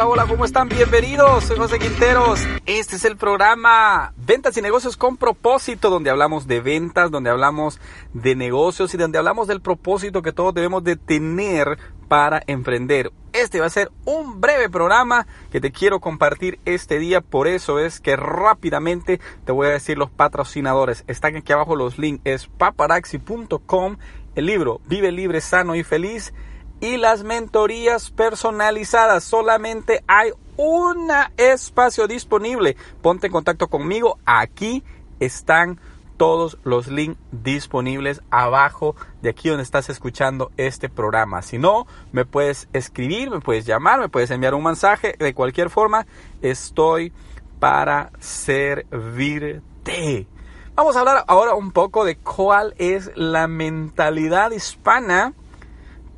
Hola, hola, ¿cómo están? Bienvenidos, soy José Quinteros. Este es el programa Ventas y Negocios con propósito, donde hablamos de ventas, donde hablamos de negocios y donde hablamos del propósito que todos debemos de tener para emprender. Este va a ser un breve programa que te quiero compartir este día, por eso es que rápidamente te voy a decir los patrocinadores. Están aquí abajo los links, es paparaxi.com, el libro Vive libre, sano y feliz y las mentorías personalizadas. Solamente hay un espacio disponible. Ponte en contacto conmigo. Aquí están todos los links disponibles abajo de aquí donde estás escuchando este programa. Si no, me puedes escribir, me puedes llamar, me puedes enviar un mensaje. De cualquier forma, estoy para servirte. Vamos a hablar ahora un poco de cuál es la mentalidad hispana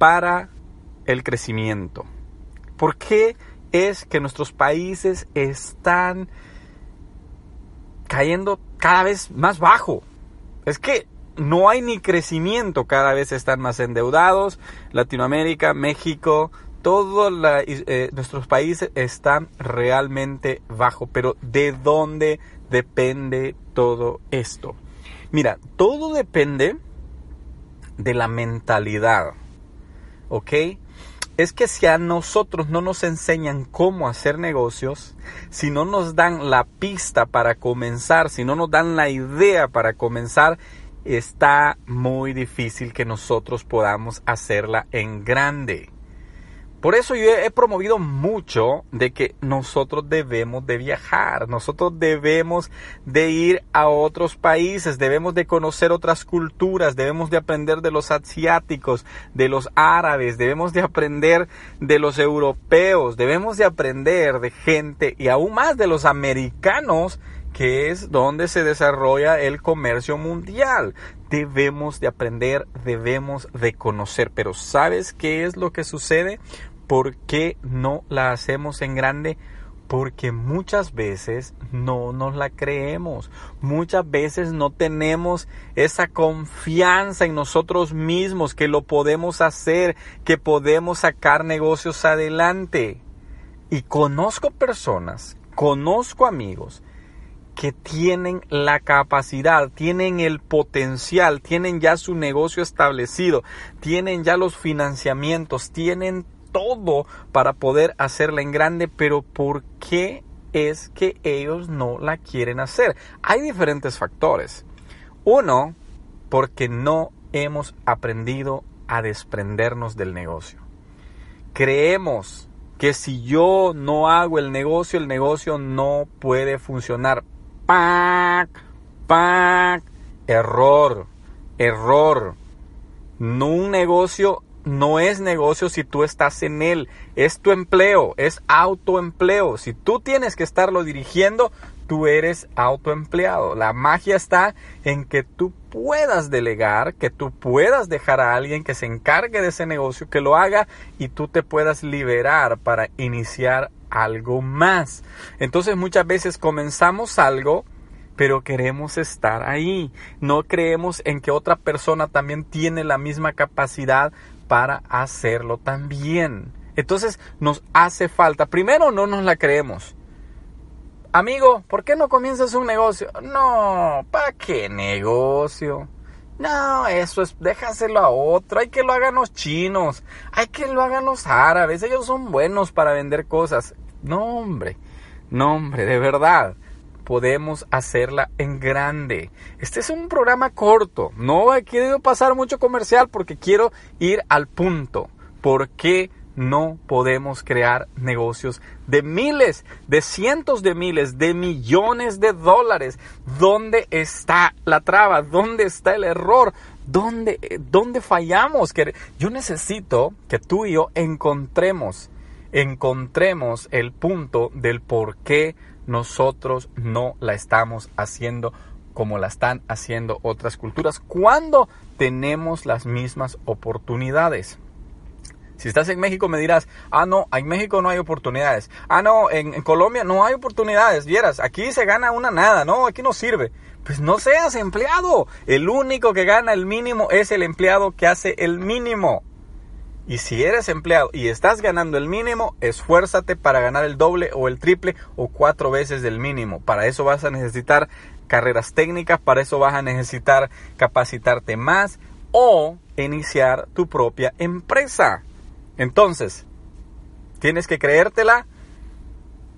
para el crecimiento? ¿Por qué es que nuestros países están cayendo cada vez más bajo? Es que no hay ni crecimiento, cada vez están más endeudados. Latinoamérica, México, todos eh, nuestros países están realmente bajo. Pero ¿de dónde depende todo esto? Mira, todo depende de la mentalidad. ¿Ok? es que si a nosotros no nos enseñan cómo hacer negocios, si no nos dan la pista para comenzar, si no nos dan la idea para comenzar, está muy difícil que nosotros podamos hacerla en grande. Por eso yo he promovido mucho de que nosotros debemos de viajar, nosotros debemos de ir a otros países, debemos de conocer otras culturas, debemos de aprender de los asiáticos, de los árabes, debemos de aprender de los europeos, debemos de aprender de gente y aún más de los americanos que es donde se desarrolla el comercio mundial. Debemos de aprender, debemos de conocer, pero ¿sabes qué es lo que sucede? ¿Por qué no la hacemos en grande? Porque muchas veces no nos la creemos, muchas veces no tenemos esa confianza en nosotros mismos que lo podemos hacer, que podemos sacar negocios adelante. Y conozco personas, conozco amigos que tienen la capacidad, tienen el potencial, tienen ya su negocio establecido, tienen ya los financiamientos, tienen todo para poder hacerla en grande, pero ¿por qué es que ellos no la quieren hacer? Hay diferentes factores. Uno, porque no hemos aprendido a desprendernos del negocio. Creemos que si yo no hago el negocio, el negocio no puede funcionar. ¡Pac! ¡Pac! Error. Error. No un negocio no es negocio si tú estás en él, es tu empleo, es autoempleo. Si tú tienes que estarlo dirigiendo, tú eres autoempleado. La magia está en que tú puedas delegar, que tú puedas dejar a alguien que se encargue de ese negocio, que lo haga y tú te puedas liberar para iniciar algo más. Entonces muchas veces comenzamos algo pero queremos estar ahí. No creemos en que otra persona también tiene la misma capacidad para hacerlo también. Entonces nos hace falta, primero no nos la creemos. Amigo, ¿por qué no comienzas un negocio? No, ¿para qué negocio? No, eso es, déjaselo a otro, hay que lo hagan los chinos, hay que lo hagan los árabes, ellos son buenos para vender cosas. No, hombre, no, hombre, de verdad podemos hacerla en grande. Este es un programa corto, no he querido pasar mucho comercial porque quiero ir al punto. ¿Por qué no podemos crear negocios de miles, de cientos de miles, de millones de dólares? ¿Dónde está la traba? ¿Dónde está el error? ¿Dónde, dónde fallamos? Yo necesito que tú y yo encontremos, encontremos el punto del por qué nosotros no la estamos haciendo como la están haciendo otras culturas cuando tenemos las mismas oportunidades. Si estás en México me dirás, ah, no, en México no hay oportunidades. Ah, no, en, en, Colombia no hay oportunidades. Vieras, aquí se gana una nada, no, aquí no sirve. Pues no seas empleado. El único que gana el mínimo es el empleado que hace el mínimo. Y si eres empleado y estás ganando el mínimo, esfuérzate para ganar el doble o el triple o cuatro veces del mínimo. Para eso vas a necesitar carreras técnicas, para eso vas a necesitar capacitarte más o iniciar tu propia empresa. Entonces, tienes que creértela,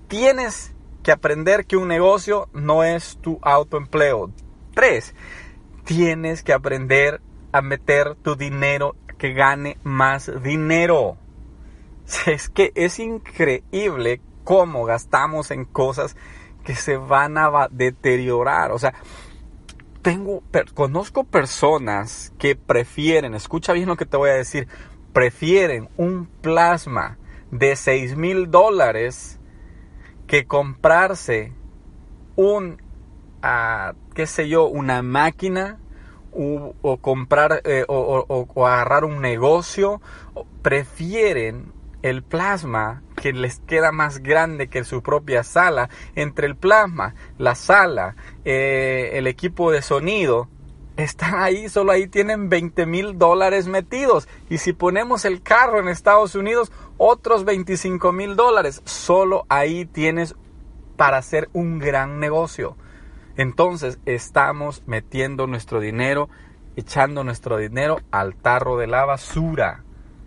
tienes que aprender que un negocio no es tu autoempleo. Tres, tienes que aprender a meter tu dinero que gane más dinero. Es que es increíble cómo gastamos en cosas que se van a deteriorar. O sea, tengo, conozco personas que prefieren, escucha bien lo que te voy a decir, prefieren un plasma de 6 mil dólares que comprarse un, uh, qué sé yo, una máquina o, comprar eh, o, agarrar un negocio, prefieren el plasma que les queda más grande que su propia sala. Entre el plasma, la sala, eh, el equipo de sonido, están ahí, solo ahí tienen 20 mil dólares metidos. Y si ponemos el carro en Estados Unidos, otros 25 mil dólares. Solo ahí tienes para hacer un gran negocio. Entonces estamos metiendo nuestro dinero, echando nuestro dinero al tarro de la basura.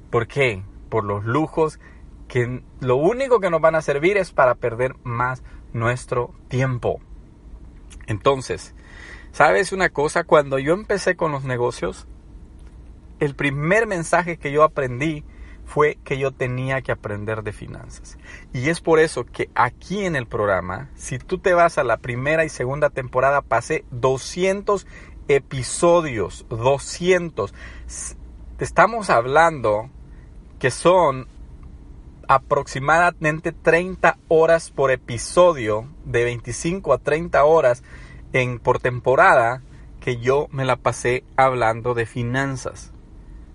¿Por qué? Por los lujos que lo único que nos van a servir es para perder más nuestro tiempo. Entonces, ¿sabes una cosa? Cuando yo empecé con los negocios, el primer mensaje que yo aprendí fue que yo tenía que aprender de finanzas. Y es por eso que aquí en el programa, si tú te vas a la primera y segunda temporada, pasé 200 episodios, 200. Te estamos hablando que son aproximadamente 30 horas por episodio, de 25 a 30 horas en, por temporada, que yo me la pasé hablando de finanzas.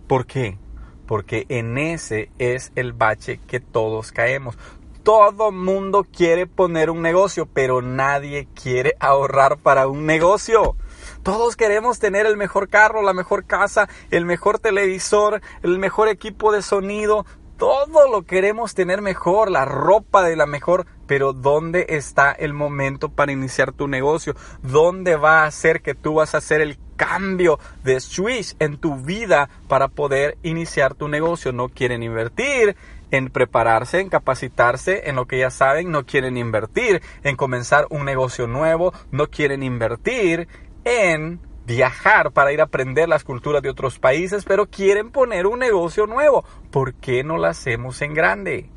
¿Por qué? Porque en ese es el bache que todos caemos. Todo mundo quiere poner un negocio, pero nadie quiere ahorrar para un negocio. Todos queremos tener el mejor carro, la mejor casa, el mejor televisor, el mejor equipo de sonido. Todo lo queremos tener mejor, la ropa de la mejor, pero ¿dónde está el momento para iniciar tu negocio? ¿Dónde va a ser que tú vas a hacer el cambio de switch en tu vida para poder iniciar tu negocio. No quieren invertir en prepararse, en capacitarse en lo que ya saben, no quieren invertir en comenzar un negocio nuevo, no quieren invertir en viajar para ir a aprender las culturas de otros países, pero quieren poner un negocio nuevo. ¿Por qué no lo hacemos en grande?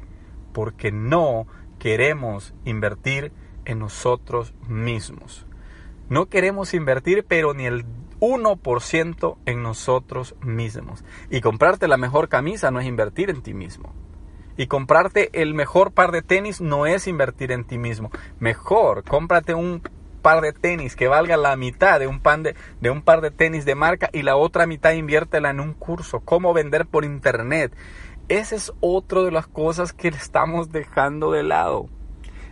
Porque no queremos invertir en nosotros mismos. No queremos invertir, pero ni el 1% en nosotros mismos. Y comprarte la mejor camisa no es invertir en ti mismo. Y comprarte el mejor par de tenis no es invertir en ti mismo. Mejor, cómprate un par de tenis que valga la mitad de un, de, de un par de tenis de marca y la otra mitad inviértela en un curso. Cómo vender por internet. Esa es otra de las cosas que estamos dejando de lado.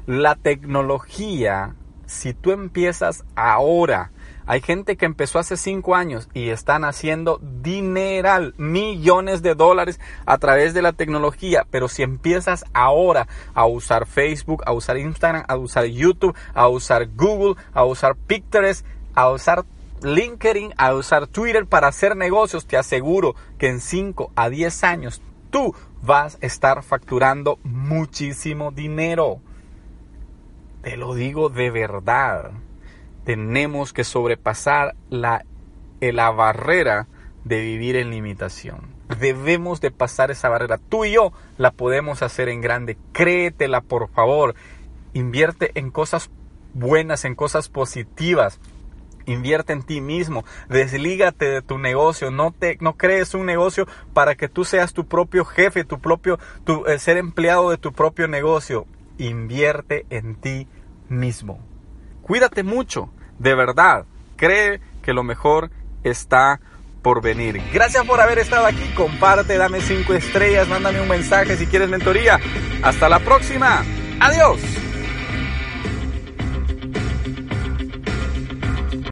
La tecnología, si tú empiezas ahora hay gente que empezó hace cinco años y están haciendo dineral, millones de dólares a través de la tecnología. Pero si empiezas ahora a usar Facebook, a usar Instagram, a usar YouTube, a usar Google, a usar Pinterest, a usar LinkedIn, a usar Twitter para hacer negocios, te aseguro que en 5 a 10 años tú vas a estar facturando muchísimo dinero. Te lo digo de verdad tenemos que sobrepasar la, la barrera de vivir en limitación. Debemos de pasar esa barrera. Tú y yo la podemos hacer en grande. Créetela, por favor. Invierte en cosas buenas, en cosas positivas. Invierte en ti mismo, deslígate de tu negocio, no te no crees un negocio para que tú seas tu propio jefe, tu propio tu, eh, ser empleado de tu propio negocio. Invierte en ti mismo. Cuídate mucho, de verdad. Cree que lo mejor está por venir. Gracias por haber estado aquí. Comparte, dame cinco estrellas, mándame un mensaje si quieres mentoría. Hasta la próxima. Adiós.